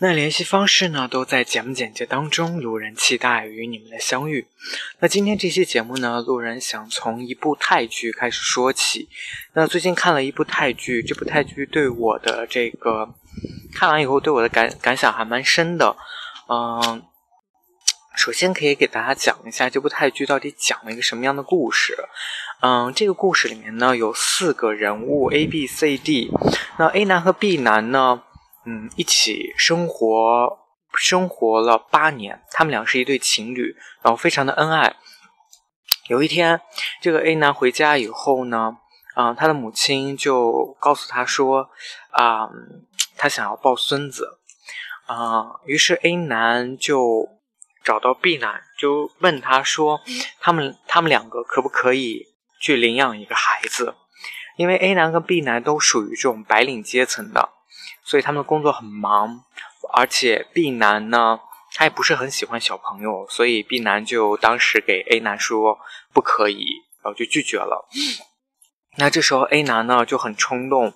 那联系方式呢，都在节目简介当中。路人期待与你们的相遇。那今天这期节目呢，路人想从一部泰剧开始说起。那最近看了一部泰剧，这部泰剧对我的这个看完以后对我的感感想还蛮深的。嗯，首先可以给大家讲一下这部泰剧到底讲了一个什么样的故事。嗯，这个故事里面呢有四个人物 A、B、C、D。那 A 男和 B 男呢？嗯，一起生活生活了八年，他们俩是一对情侣，然后非常的恩爱。有一天，这个 A 男回家以后呢，啊，他的母亲就告诉他说，啊，他想要抱孙子，啊，于是 A 男就找到 B 男，就问他说，他们他们两个可不可以去领养一个孩子？因为 A 男跟 B 男都属于这种白领阶层的。所以他们的工作很忙，而且 B 男呢，他也不是很喜欢小朋友，所以 B 男就当时给 A 男说不可以，然后就拒绝了。那这时候 A 男呢就很冲动，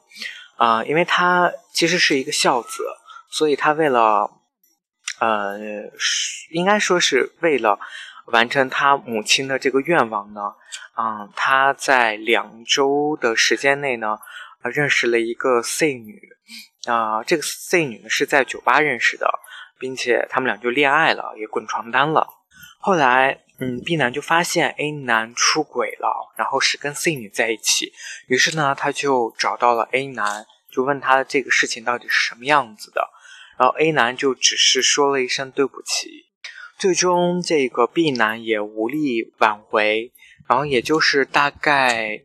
啊，因为他其实是一个孝子，所以他为了，呃，应该说是为了完成他母亲的这个愿望呢，啊，他在两周的时间内呢，认识了一个 C 女。啊，这个 C 女呢是在酒吧认识的，并且他们俩就恋爱了，也滚床单了。后来，嗯，B 男就发现 A 男出轨了，然后是跟 C 女在一起。于是呢，他就找到了 A 男，就问他这个事情到底是什么样子的。然后 A 男就只是说了一声对不起。最终，这个 B 男也无力挽回，然后也就是大概。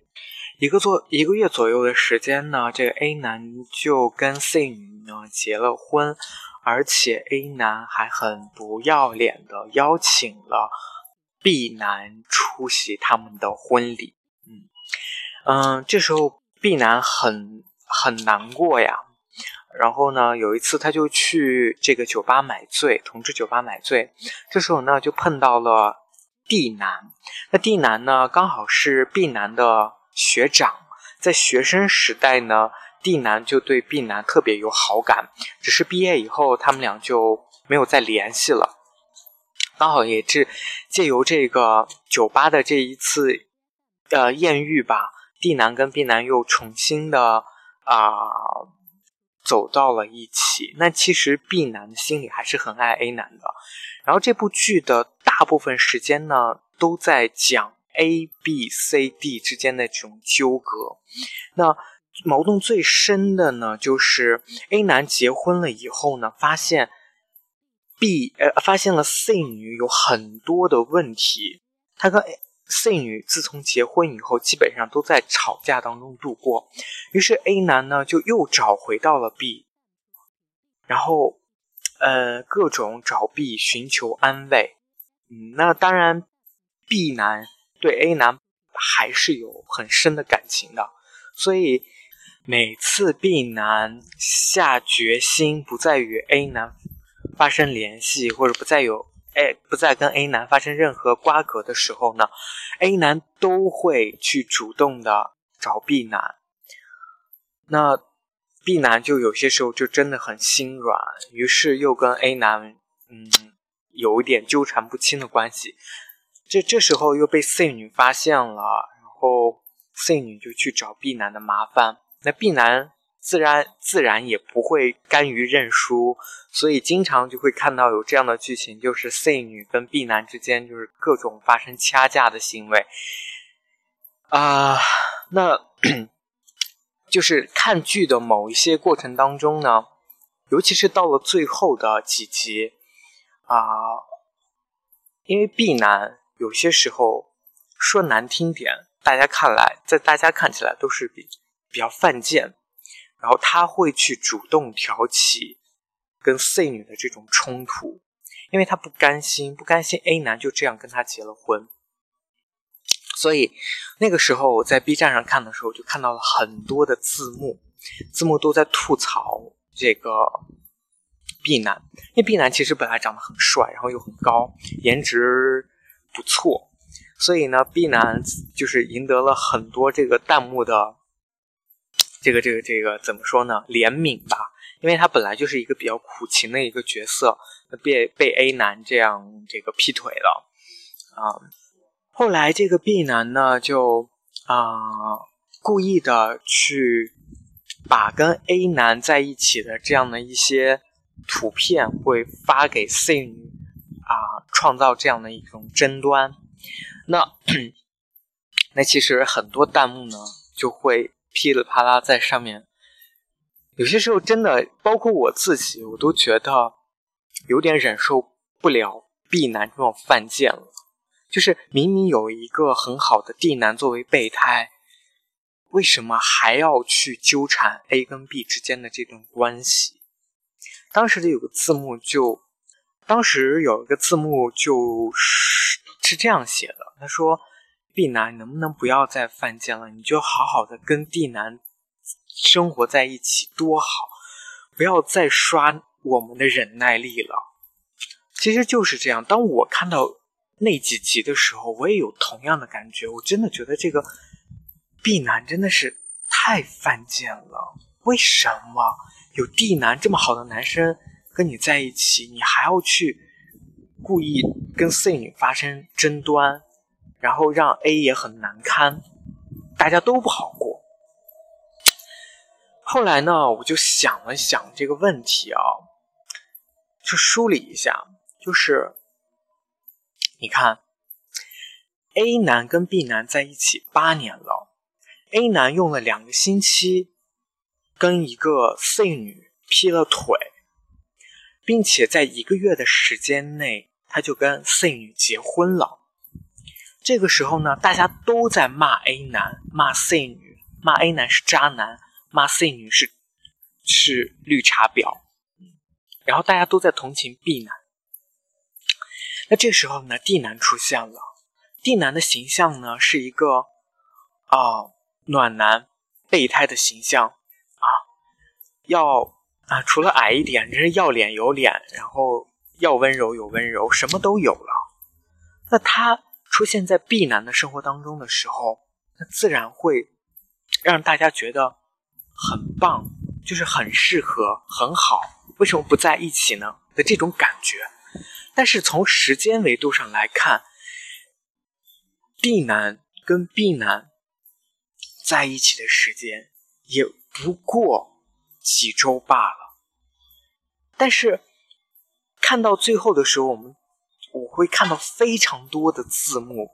一个左一个月左右的时间呢，这个 A 男就跟 C 女呢结了婚，而且 A 男还很不要脸的邀请了 B 男出席他们的婚礼。嗯嗯，这时候 B 男很很难过呀。然后呢，有一次他就去这个酒吧买醉，同志酒吧买醉。这时候呢，就碰到了 D 男。那 D 男呢，刚好是 B 男的。学长在学生时代呢，D 男就对 B 男特别有好感，只是毕业以后他们俩就没有再联系了。刚好也是借由这个酒吧的这一次呃艳遇吧，D 男跟 B 男又重新的啊走到了一起。那其实 B 男心里还是很爱 A 男的。然后这部剧的大部分时间呢都在讲。A、B、C、D 之间的这种纠葛，那矛盾最深的呢，就是 A 男结婚了以后呢，发现 B 呃发现了 C 女有很多的问题，他跟 C 女自从结婚以后，基本上都在吵架当中度过。于是 A 男呢就又找回到了 B，然后呃各种找 B 寻求安慰。嗯，那当然 B 男。对 A 男还是有很深的感情的，所以每次 B 男下决心不再与 A 男发生联系，或者不再有哎不再跟 A 男发生任何瓜葛的时候呢，A 男都会去主动的找 B 男。那 B 男就有些时候就真的很心软，于是又跟 A 男嗯有一点纠缠不清的关系。这这时候又被 C 女发现了，然后 C 女就去找 B 男的麻烦，那 B 男自然自然也不会甘于认输，所以经常就会看到有这样的剧情，就是 C 女跟 B 男之间就是各种发生掐架的行为，啊，那 就是看剧的某一些过程当中呢，尤其是到了最后的几集，啊，因为 B 男。有些时候说难听点，大家看来，在大家看起来都是比比较犯贱，然后他会去主动挑起跟 C 女的这种冲突，因为他不甘心，不甘心 A 男就这样跟他结了婚，所以那个时候我在 B 站上看的时候，就看到了很多的字幕，字幕都在吐槽这个 B 男，因为 B 男其实本来长得很帅，然后又很高，颜值不错，所以呢，B 男就是赢得了很多这个弹幕的这个这个这个怎么说呢？怜悯吧，因为他本来就是一个比较苦情的一个角色，被被 A 男这样这个劈腿了啊。后来这个 B 男呢，就啊故意的去把跟 A 男在一起的这样的一些图片会发给 C 啊，创造这样的一种争端。那那其实很多弹幕呢就会噼里啪啦在上面，有些时候真的包括我自己，我都觉得有点忍受不了 B 男这种犯贱了。就是明明有一个很好的 D 男作为备胎，为什么还要去纠缠 A 跟 B 之间的这段关系？当时的有个字幕就，当时有一个字幕就是是这样写的，他说：“B 男能不能不要再犯贱了？你就好好的跟 D 男生活在一起多好，不要再刷我们的忍耐力了。”其实就是这样。当我看到。那几集的时候，我也有同样的感觉。我真的觉得这个 B 男真的是太犯贱了。为什么有 D 男这么好的男生跟你在一起，你还要去故意跟 C 女发生争端，然后让 A 也很难堪，大家都不好过。后来呢，我就想了想这个问题啊，就梳理一下，就是。你看，A 男跟 B 男在一起八年了，A 男用了两个星期跟一个 C 女劈了腿，并且在一个月的时间内，他就跟 C 女结婚了。这个时候呢，大家都在骂 A 男，骂 C 女，骂 A 男是渣男，骂 C 女是是绿茶婊，然后大家都在同情 B 男。那这时候呢，D 男出现了。D 男的形象呢，是一个啊暖男备胎的形象啊，要啊除了矮一点，真是要脸有脸，然后要温柔有温柔，什么都有了。那他出现在 B 男的生活当中的时候，那自然会让大家觉得很棒，就是很适合，很好。为什么不在一起呢？的这种感觉。但是从时间维度上来看，D 男跟 B 男在一起的时间也不过几周罢了。但是看到最后的时候，我们我会看到非常多的字幕，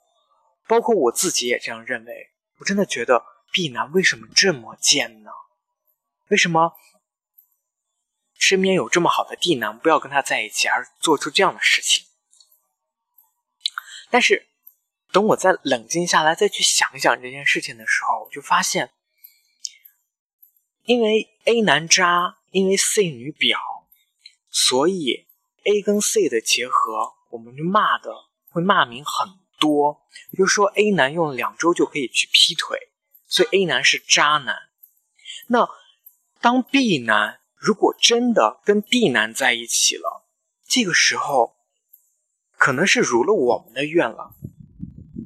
包括我自己也这样认为。我真的觉得 B 男为什么这么贱呢？为什么？身边有这么好的 D 男，不要跟他在一起，而做出这样的事情。但是，等我再冷静下来，再去想想这件事情的时候，我就发现，因为 A 男渣，因为 C 女婊，所以 A 跟 C 的结合，我们就骂的会骂名很多。也就说，A 男用两周就可以去劈腿，所以 A 男是渣男。那当 B 男。如果真的跟 D 男在一起了，这个时候可能是如了我们的愿了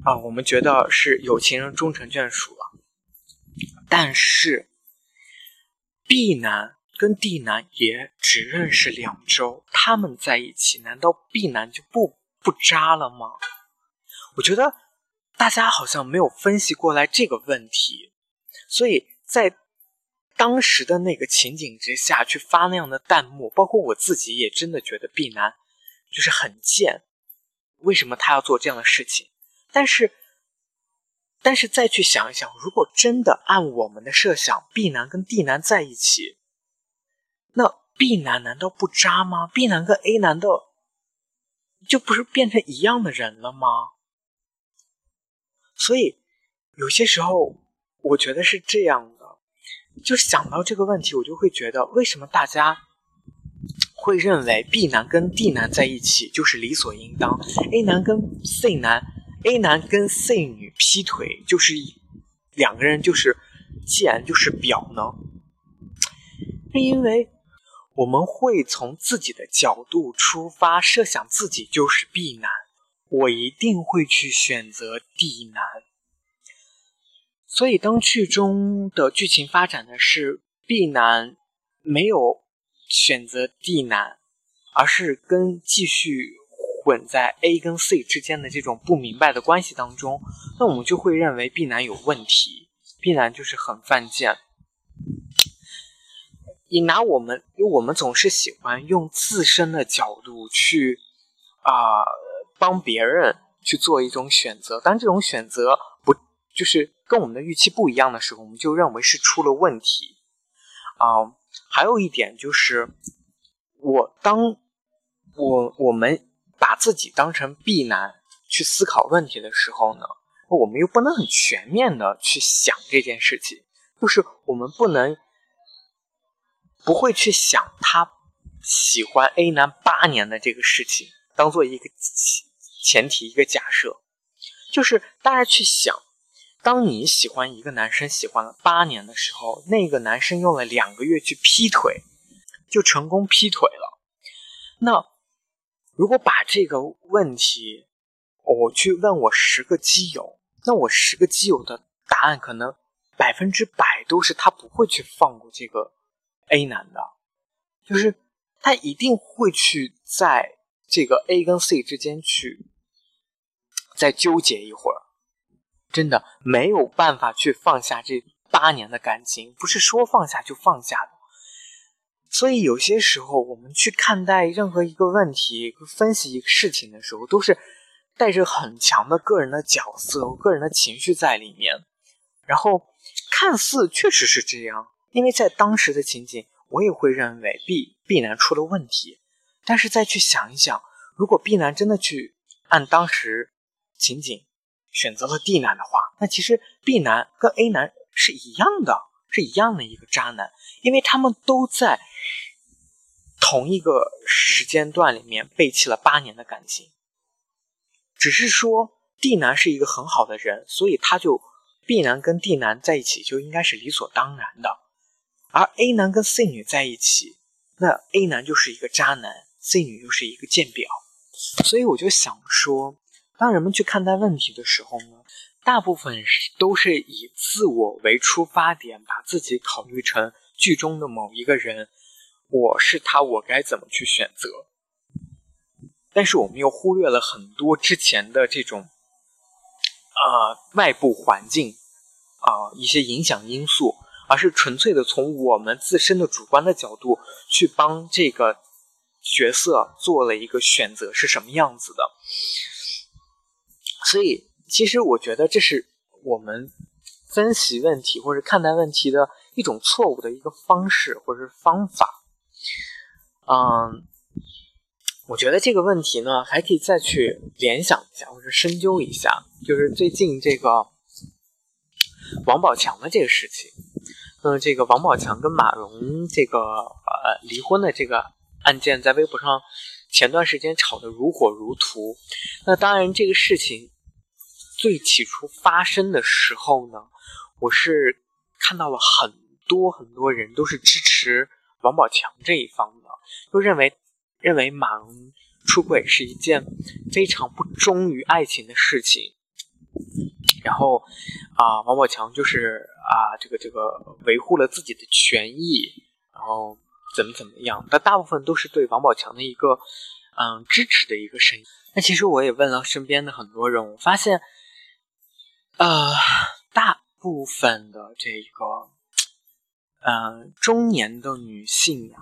啊，我们觉得是有情人终成眷属了。但是 B 男跟 D 男也只认识两周，他们在一起，难道 B 男就不不渣了吗？我觉得大家好像没有分析过来这个问题，所以在。当时的那个情景之下去发那样的弹幕，包括我自己也真的觉得 B 男就是很贱，为什么他要做这样的事情？但是，但是再去想一想，如果真的按我们的设想，B 男跟 D 男在一起，B 男难道不渣吗？B 男跟 A 男的就不是变成一样的人了吗？所以有些时候我觉得是这样的。就想到这个问题，我就会觉得，为什么大家会认为 B 男跟 D 男在一起就是理所应当，A 男跟 C 男 A 男跟 C 女劈腿，就是两个人就是，既然就是表呢？是因为我们会从自己的角度出发，设想自己就是 B 男，我一定会去选择 D 男。所以当剧中的剧情发展的是 B 男没有选择 D 男，而是跟继续混在 A 跟 C 之间的这种不明白的关系当中，那我们就会认为 B 男有问题，B 男就是很犯贱。你拿我们，因为我们总是喜欢用自身的角度去啊帮别人去做一种选择，当这种选择不就是跟我们的预期不一样的时候，我们就认为是出了问题啊。还有一点就是，我当我我们把自己当成 B 男去思考问题的时候呢，我们又不能很全面的去想这件事情，就是我们不能。不会去想他喜欢 A 男八年的这个事情，当做一个前提一个假设，就是大家去想，当你喜欢一个男生喜欢了八年的时候，那个男生用了两个月去劈腿，就成功劈腿了。那如果把这个问题我去问我十个基友，那我十个基友的答案可能百分之百都是他不会去放过这个。A 男的，就是他一定会去在这个 A 跟 C 之间去再纠结一会儿，真的没有办法去放下这八年的感情，不是说放下就放下的。所以有些时候，我们去看待任何一个问题、分析一个事情的时候，都是带着很强的个人的角色、个人的情绪在里面，然后看似确实是这样。因为在当时的情景，我也会认为 B B 男出了问题，但是再去想一想，如果 B 男真的去按当时情景选择了 D 男的话，那其实 B 男跟 A 男是一样的，是一样的一个渣男，因为他们都在同一个时间段里面背弃了八年的感情，只是说 D 男是一个很好的人，所以他就 B 男跟 D 男在一起就应该是理所当然的。而 A 男跟 C 女在一起，那 A 男就是一个渣男，C 女又是一个贱婊，所以我就想说，当人们去看待问题的时候呢，大部分是都是以自我为出发点，把自己考虑成剧中的某一个人，我是他，我该怎么去选择？但是我们又忽略了很多之前的这种，呃，外部环境啊，一些影响因素。而是纯粹的从我们自身的主观的角度去帮这个角色做了一个选择是什么样子的，所以其实我觉得这是我们分析问题或者看待问题的一种错误的一个方式或者是方法。嗯，我觉得这个问题呢还可以再去联想一下或者深究一下，就是最近这个王宝强的这个事情。嗯，这个王宝强跟马蓉这个呃离婚的这个案件，在微博上前段时间炒得如火如荼。那当然，这个事情最起初发生的时候呢，我是看到了很多很多人都是支持王宝强这一方的，都认为认为马蓉出轨是一件非常不忠于爱情的事情。然后，啊，王宝强就是啊，这个这个维护了自己的权益，然后怎么怎么样？但大部分都是对王宝强的一个嗯支持的一个声音。那其实我也问了身边的很多人，我发现，呃，大部分的这个嗯中年的女性呀，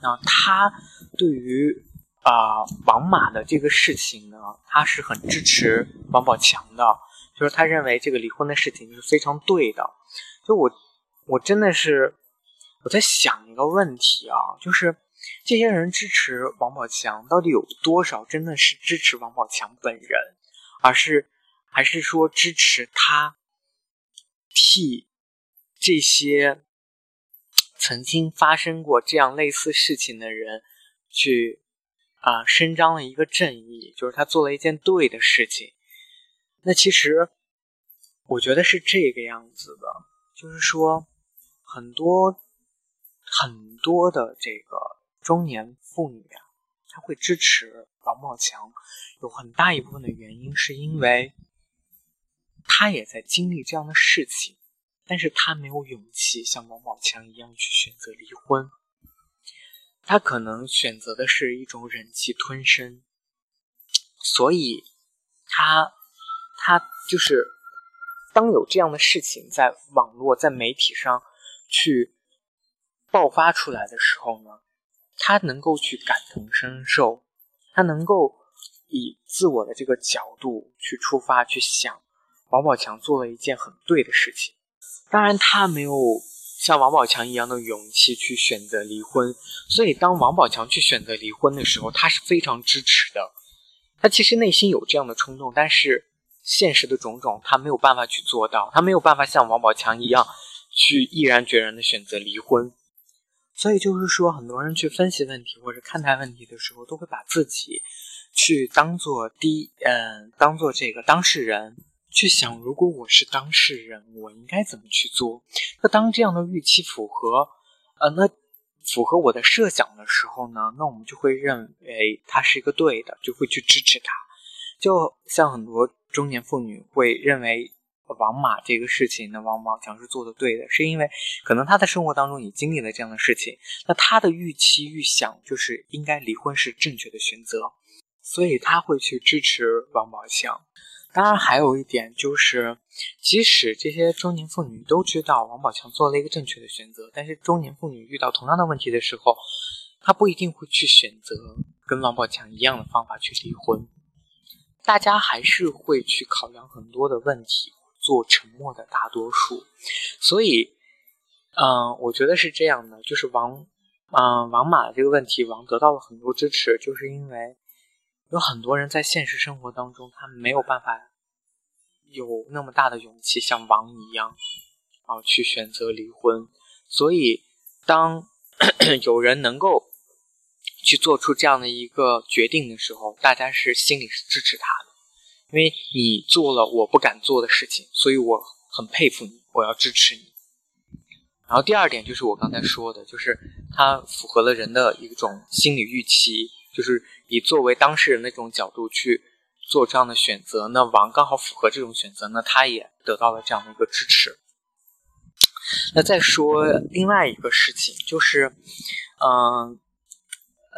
那她对于啊王马的这个事情呢，她是很支持王宝强的。就是他认为这个离婚的事情是非常对的，就我我真的是我在想一个问题啊，就是这些人支持王宝强，到底有多少真的是支持王宝强本人，而是还是说支持他替这些曾经发生过这样类似事情的人去啊伸张了一个正义，就是他做了一件对的事情。那其实我觉得是这个样子的，就是说很多很多的这个中年妇女啊，她会支持王宝强，有很大一部分的原因是因为她也在经历这样的事情。但是他没有勇气像王宝强一样去选择离婚，他可能选择的是一种忍气吞声，所以，他，他就是当有这样的事情在网络、在媒体上去爆发出来的时候呢，他能够去感同身受，他能够以自我的这个角度去出发去想，王宝强做了一件很对的事情。当然，他没有像王宝强一样的勇气去选择离婚，所以当王宝强去选择离婚的时候，他是非常支持的。他其实内心有这样的冲动，但是现实的种种，他没有办法去做到，他没有办法像王宝强一样去毅然决然的选择离婚。所以就是说，很多人去分析问题或者看待问题的时候，都会把自己去当做第嗯，当做这个当事人。去想，如果我是当事人，我应该怎么去做？那当这样的预期符合，呃，那符合我的设想的时候呢？那我们就会认为他是一个对的，就会去支持他。就像很多中年妇女会认为王马这个事情，那王宝强是做的对的，是因为可能他在生活当中也经历了这样的事情，那他的预期预想就是应该离婚是正确的选择，所以他会去支持王宝强。当然，还有一点就是，即使这些中年妇女都知道王宝强做了一个正确的选择，但是中年妇女遇到同样的问题的时候，她不一定会去选择跟王宝强一样的方法去离婚。大家还是会去考量很多的问题，做沉默的大多数。所以，嗯，我觉得是这样的，就是王，嗯，王马这个问题，王得到了很多支持，就是因为。有很多人在现实生活当中，他没有办法有那么大的勇气像王一样啊去选择离婚。所以，当 有人能够去做出这样的一个决定的时候，大家是心里是支持他的，因为你做了我不敢做的事情，所以我很佩服你，我要支持你。然后第二点就是我刚才说的，就是它符合了人的一种心理预期。就是以作为当事人的这种角度去做这样的选择，那王刚好符合这种选择，那他也得到了这样的一个支持。那再说另外一个事情，就是，嗯，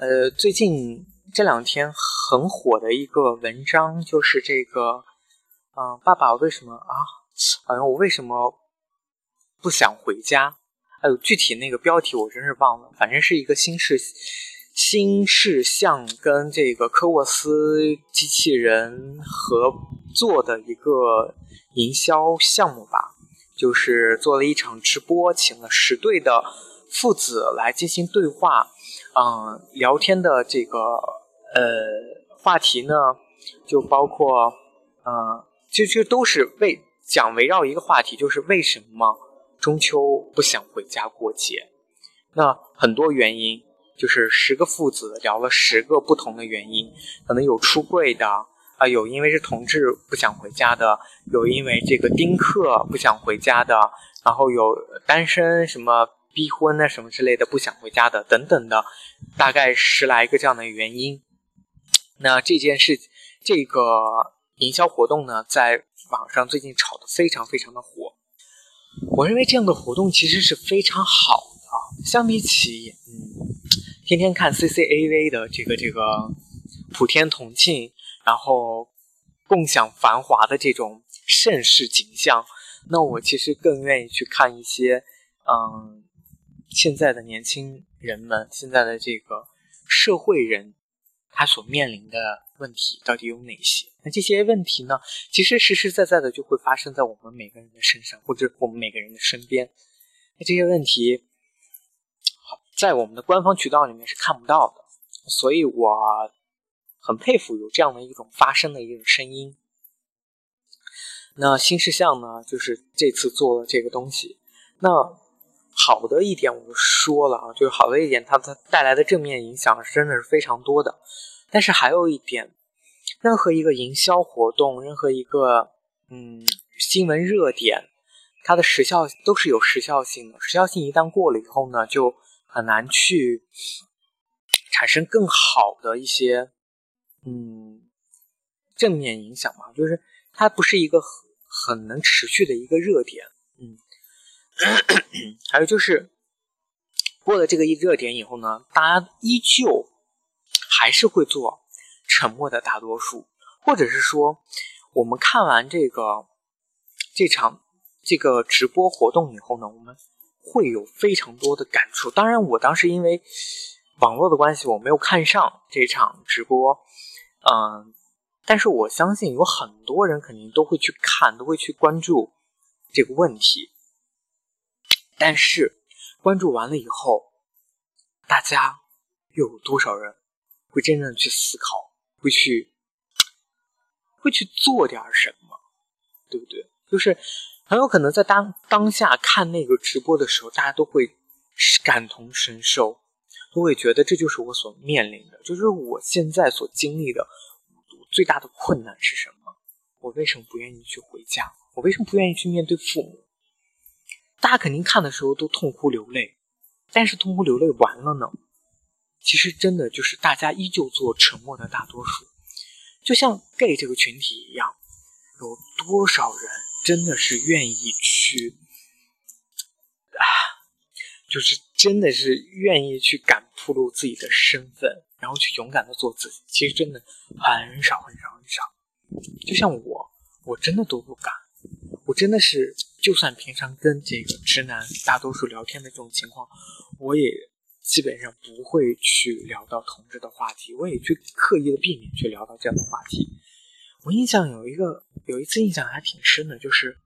呃最近这两天很火的一个文章，就是这个，嗯，爸爸为什么啊？好像我为什么不想回家？还有具体那个标题我真是忘了，反正是一个新事。新事项跟这个科沃斯机器人合作的一个营销项目吧，就是做了一场直播，请了十对的父子来进行对话。嗯，聊天的这个呃话题呢，就包括嗯，就就都是为讲围绕一个话题，就是为什么中秋不想回家过节？那很多原因。就是十个父子聊了十个不同的原因，可能有出柜的啊，有因为是同志不想回家的，有因为这个丁克不想回家的，然后有单身什么逼婚啊什么之类的不想回家的等等的，大概十来个这样的原因。那这件事，这个营销活动呢，在网上最近炒得非常非常的火。我认为这样的活动其实是非常好的，相比起嗯。天天看 CCAV 的这个这个普天同庆，然后共享繁华的这种盛世景象，那我其实更愿意去看一些，嗯，现在的年轻人们，现在的这个社会人，他所面临的问题到底有哪些？那这些问题呢，其实实实在在的就会发生在我们每个人的身上，或者我们每个人的身边。那这些问题。在我们的官方渠道里面是看不到的，所以我很佩服有这样的一种发声的一种声音。那新事项呢，就是这次做了这个东西。那好的一点我说了啊，就是好的一点，它它带来的正面影响真的是非常多的。但是还有一点，任何一个营销活动，任何一个嗯，新闻热点，它的时效都是有时效性的。时效性一旦过了以后呢，就很难去产生更好的一些嗯正面影响嘛。就是它不是一个很很能持续的一个热点。还有就是过了这个一热点以后呢，大家依旧还是会做沉默的大多数，或者是说。我们看完这个这场这个直播活动以后呢，我们会有非常多的感触。当然，我当时因为网络的关系，我没有看上这场直播，嗯，但是我相信有很多人肯定都会去看，都会去关注这个问题。但是关注完了以后，大家又有多少人会真正去思考，会去？会去做点什么，对不对？就是很有可能在当当下看那个直播的时候，大家都会感同身受，都会觉得这就是我所面临的，就是我现在所经历的最大的困难是什么？我为什么不愿意去回家？我为什么不愿意去面对父母？大家肯定看的时候都痛哭流泪，但是痛哭流泪完了呢？其实真的就是大家依旧做沉默的大多数。就像 gay 这个群体一样，有多少人真的是愿意去啊？就是真的是愿意去敢铺露自己的身份，然后去勇敢的做自己。其实真的很少很少很少。就像我，我真的都不敢。我真的是，就算平常跟这个直男大多数聊天的这种情况，我也。基本上不会去聊到同志的话题，我也去刻意的避免去聊到这样的话题。我印象有一个有一次印象还挺深的，就是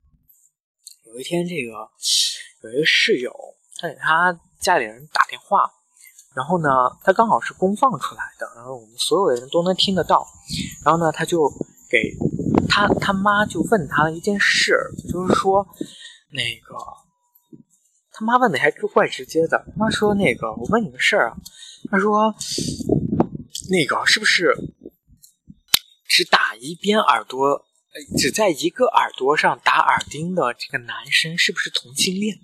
有一天这个有一个室友，他给他家里人打电话，然后呢，他刚好是公放出来的，然后我们所有的人都能听得到。然后呢，他就给他他妈就问他了一件事，就是说那个。他妈问的还怪直接的，他妈说：“那个，我问你个事儿啊。”他说：“那个是不是只打一边耳朵，只在一个耳朵上打耳钉的这个男生是不是同性恋？”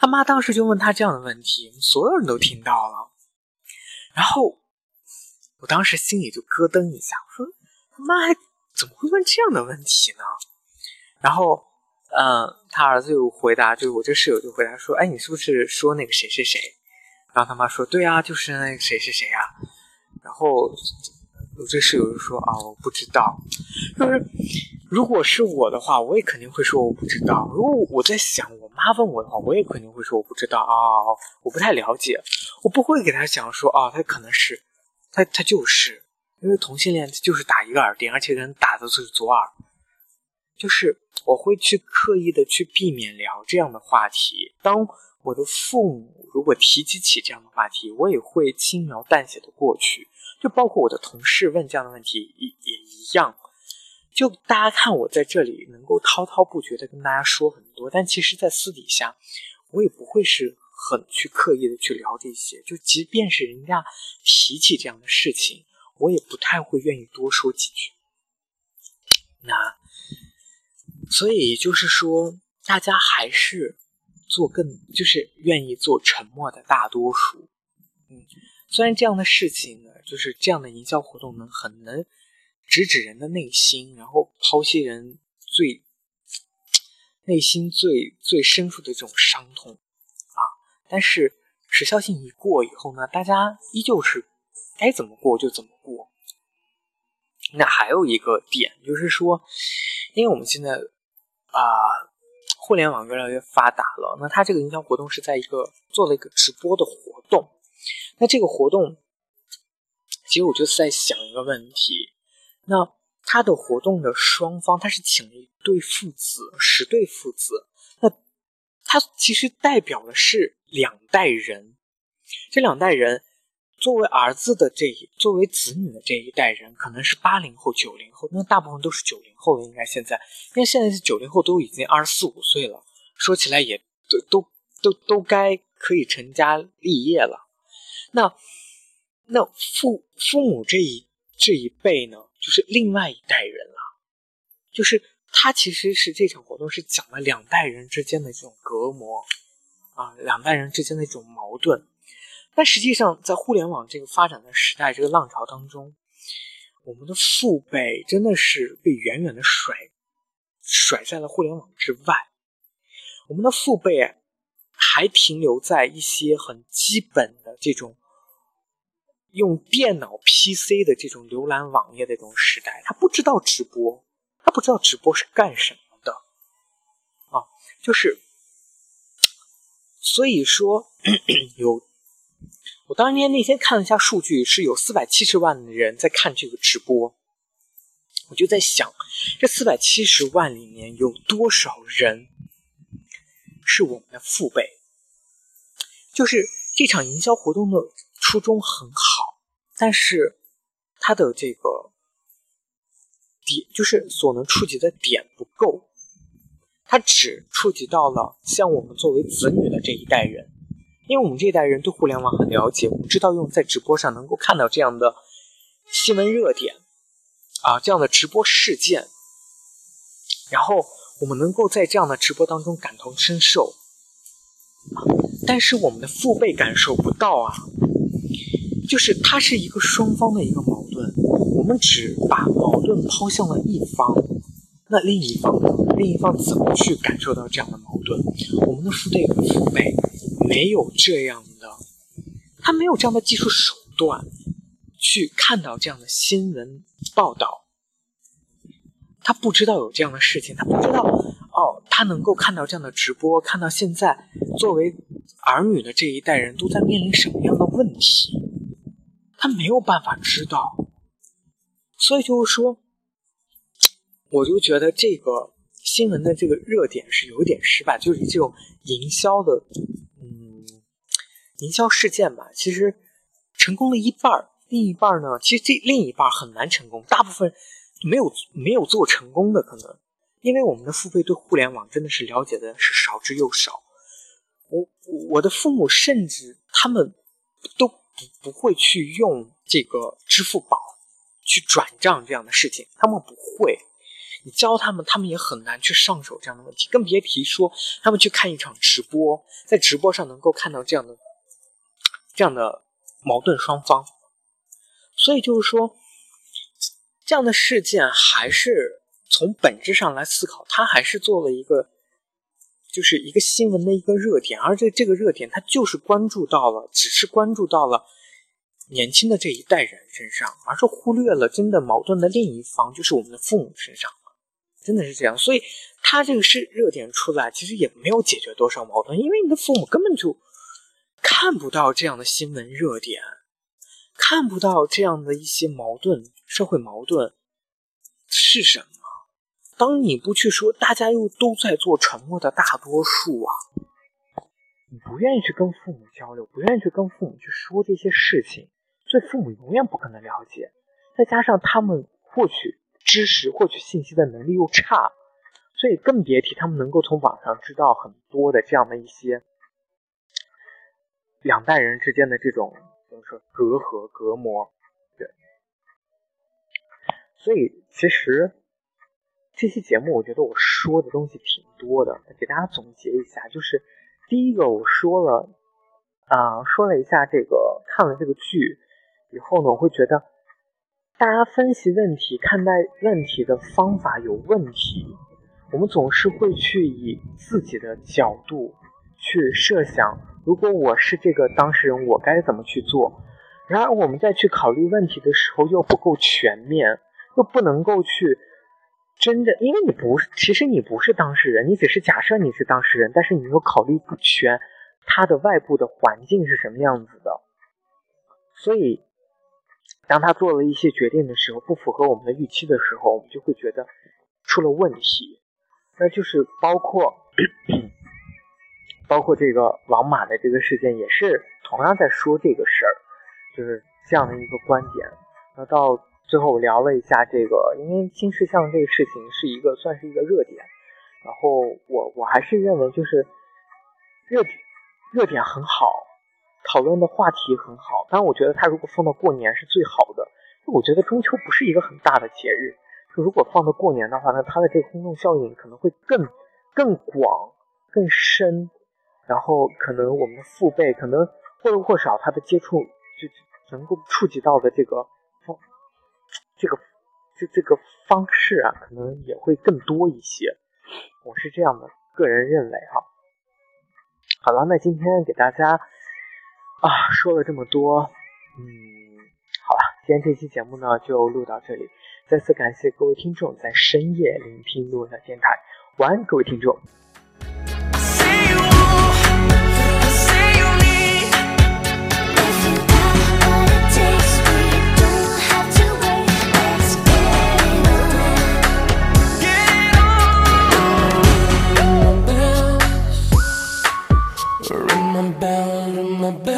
他妈当时就问他这样的问题，所有人都听到了。然后我当时心里就咯噔一下，我说：“他妈还怎么会问这样的问题呢？”然后。嗯，他儿子就回答，就是我这室友就回答说：“哎，你是不是说那个谁谁谁？”然后他妈说：“对啊，就是那个谁谁谁啊。”然后我这室友就说：“啊，我不知道。”就是如果是我的话，我也肯定会说我不知道。如果我在想我妈问我的话，我也肯定会说我不知道啊，我不太了解。我不会给他讲说啊，他可能是他他就是因为同性恋，就是打一个耳钉，而且人打的是左耳。就是我会去刻意的去避免聊这样的话题。当我的父母如果提及起这样的话题，我也会轻描淡写的过去。就包括我的同事问这样的问题也也一样。就大家看我在这里能够滔滔不绝的跟大家说很多，但其实，在私底下，我也不会是很去刻意的去聊这些。就即便是人家提起这样的事情，我也不太会愿意多说几句。那。所以就是说，大家还是做更，就是愿意做沉默的大多数。嗯，虽然这样的事情呢，就是这样的营销活动呢，很能直指人的内心，然后剖析人最内心最最深处的这种伤痛啊。但是时效性一过以后呢，大家依旧是该怎么过就怎么过。那还有一个点就是说，因为我们现在。啊，互联网越来越发达了。那他这个营销活动是在一个做了一个直播的活动。那这个活动，其实我就在想一个问题：那他的活动的双方，他是请了一对父子，十对父子。那他其实代表的是两代人，这两代人。作为儿子的这一，作为子女的这一代人，可能是八零后、九零后，那大部分都是九零后的。应该现在，因为现在是九零后都已经二十四五岁了，说起来也都都都都该可以成家立业了。那那父父母这一这一辈呢，就是另外一代人了，就是他其实是这场活动是讲了两代人之间的这种隔膜啊，两代人之间的一种矛盾。但实际上，在互联网这个发展的时代，这个浪潮当中，我们的父辈真的是被远远的甩甩在了互联网之外。我们的父辈还停留在一些很基本的这种用电脑 PC 的这种浏览网页的这种时代，他不知道直播。他不知道直播是干什么的，啊，就是，所以说 有，我当年那天看了一下数据，是有四百七十万的人在看这个直播，我就在想，这四百七十万里面有多少人是我们的父辈？就是这场营销活动的初衷很好，但是他的这个。点就是所能触及的点不够，它只触及到了像我们作为子女的这一代人，因为我们这一代人对互联网很了解，我们知道用在直播上能够看到这样的新闻热点啊，这样的直播事件，然后我们能够在这样的直播当中感同身受，但是我们的父辈感受不到啊，就是它是一个双方的一个矛盾。我们只把矛盾抛向了一方，那另一方呢？另一方怎么去感受到这样的矛盾？我们的父辈父辈没有这样的，他没有这样的技术手段去看到这样的新闻报道，他不知道有这样的事情，他不知道哦，他能够看到这样的直播，看到现在作为儿女的这一代人都在面临什么样的问题，他没有办法知道。所以就是说，我就觉得这个新闻的这个热点是有点失败，就是这种营销的，营销事件吧，其实成功了一半，另一半呢，其实这另一半很难成功，大部分没有没有做成功的可能，因为我们的父辈对互联网真的是了解的是少之又少，我我的父母甚至他们都不不会去用这个支付宝。去转账这样的事情，他们不会。你教他们，他们也很难去上手这样的问题，更别提说他们去看一场直播，在直播上能够看到这样的这样的矛盾双方。所以就是说，这样的事件还是从本质上来思考，它还是做了一个，就是一个新闻的一个热点，而这这个热点，它就是关注到了，只是关注到了。年轻的这一代人身上，而是忽略了真的矛盾的另一方，就是我们的父母身上，真的是这样。所以他这个是热点出来，其实也没有解决多少矛盾，因为你的父母根本就看不到这样的新闻热点，看不到这样的一些矛盾，社会矛盾是什么。当你不去说，大家又都在做沉默的大多数啊，你不愿意去跟父母交流，不愿意去跟父母去说这些事情。所以父母永远不可能了解，再加上他们获取知识、获取信息的能力又差，所以更别提他们能够从网上知道很多的这样的一些两代人之间的这种怎么说隔阂、隔膜。对，所以其实这期节目，我觉得我说的东西挺多的，给大家总结一下，就是第一个我说了啊，说了一下这个看了这个剧。以后呢，我会觉得大家分析问题、看待问题的方法有问题。我们总是会去以自己的角度去设想，如果我是这个当事人，我该怎么去做？然而，我们在去考虑问题的时候又不够全面，又不能够去真的，因为你不是，其实你不是当事人，你只是假设你是当事人，但是你又考虑不全，他的外部的环境是什么样子的，所以。当他做了一些决定的时候，不符合我们的预期的时候，我们就会觉得出了问题。那就是包括包括这个王马的这个事件，也是同样在说这个事儿，就是这样的一个观点。那到最后我聊了一下这个，因为新事项这个事情是一个算是一个热点，然后我我还是认为就是热点热点很好。讨论的话题很好，但我觉得他如果放到过年是最好的。我觉得中秋不是一个很大的节日，就如果放到过年的话，那它的这个轰动效应可能会更更广、更深，然后可能我们的父辈可能或多或少他的接触就能够触及到的这个方这个这这个方式啊，可能也会更多一些。我是这样的个人认为哈。好了，那今天给大家啊说了这么多，嗯，好了，今天这期节目呢就录到这里。再次感谢各位听众在深夜聆听路的电台，晚安，各位听众。my back.